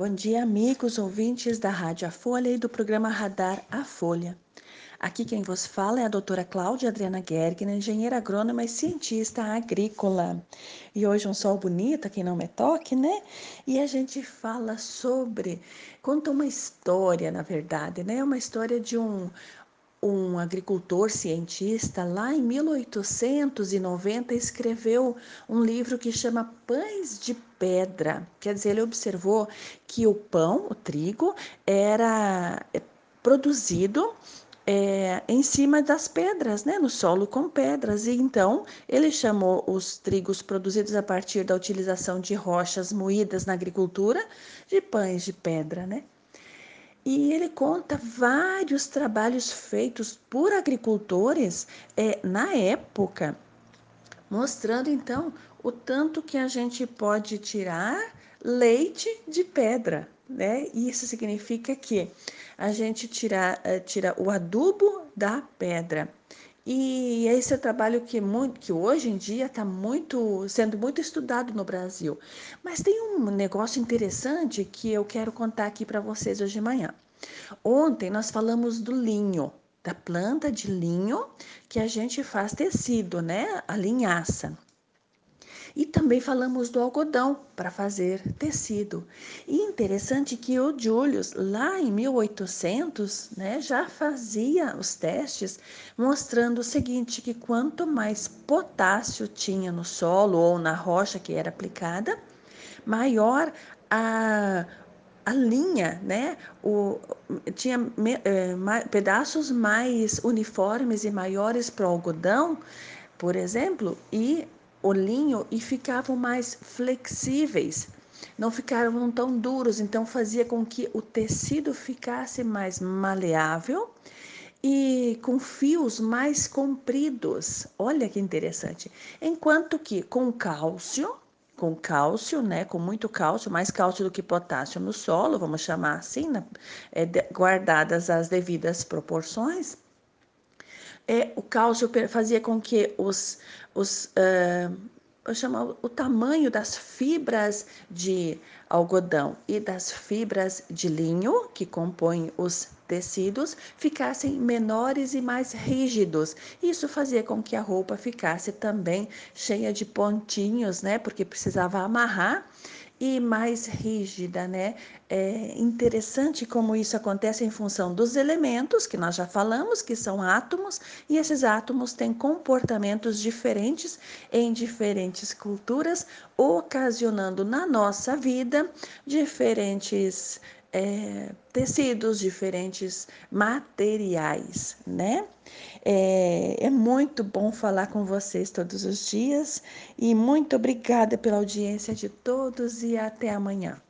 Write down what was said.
Bom dia, amigos ouvintes da Rádio A Folha e do programa Radar A Folha. Aqui quem vos fala é a doutora Cláudia Adriana Gergner, engenheira agrônoma e cientista agrícola. E hoje um sol bonito, quem não me toque, né? E a gente fala sobre, conta uma história, na verdade, né? Uma história de um, um agricultor cientista, lá em 1890, escreveu um livro que chama Pães de Pedra. Quer dizer, ele observou que o pão, o trigo, era é, produzido é, em cima das pedras, né, no solo com pedras. E então ele chamou os trigos produzidos a partir da utilização de rochas moídas na agricultura de pães de pedra, né? E ele conta vários trabalhos feitos por agricultores é, na época, mostrando então o tanto que a gente pode tirar leite de pedra. Né? Isso significa que a gente tira, eh, tira o adubo da pedra. E esse é um trabalho que, muito, que hoje em dia está muito, sendo muito estudado no Brasil. Mas tem um negócio interessante que eu quero contar aqui para vocês hoje de manhã. Ontem nós falamos do linho, da planta de linho que a gente faz tecido, né? A linhaça. E também falamos do algodão para fazer tecido. E interessante que o Julius, lá em 1800, né, já fazia os testes mostrando o seguinte, que quanto mais potássio tinha no solo ou na rocha que era aplicada, maior a, a linha, né? O, tinha é, pedaços mais uniformes e maiores para o algodão, por exemplo, e o linho e ficavam mais flexíveis, não ficavam tão duros, então fazia com que o tecido ficasse mais maleável e com fios mais compridos. Olha que interessante. Enquanto que com cálcio, com cálcio, né, com muito cálcio, mais cálcio do que potássio no solo, vamos chamar assim, né, é, guardadas as devidas proporções, é, o cálcio fazia com que os, os uh, eu chamo, o tamanho das fibras de algodão e das fibras de linho que compõem os tecidos ficassem menores e mais rígidos. Isso fazia com que a roupa ficasse também cheia de pontinhos, né? Porque precisava amarrar e mais rígida, né? É interessante como isso acontece em função dos elementos que nós já falamos, que são átomos, e esses átomos têm comportamentos diferentes em diferentes culturas, ocasionando na nossa vida diferentes é, tecidos, diferentes materiais, né? É, é muito bom falar com vocês todos os dias e muito obrigada pela audiência de todos e até amanhã.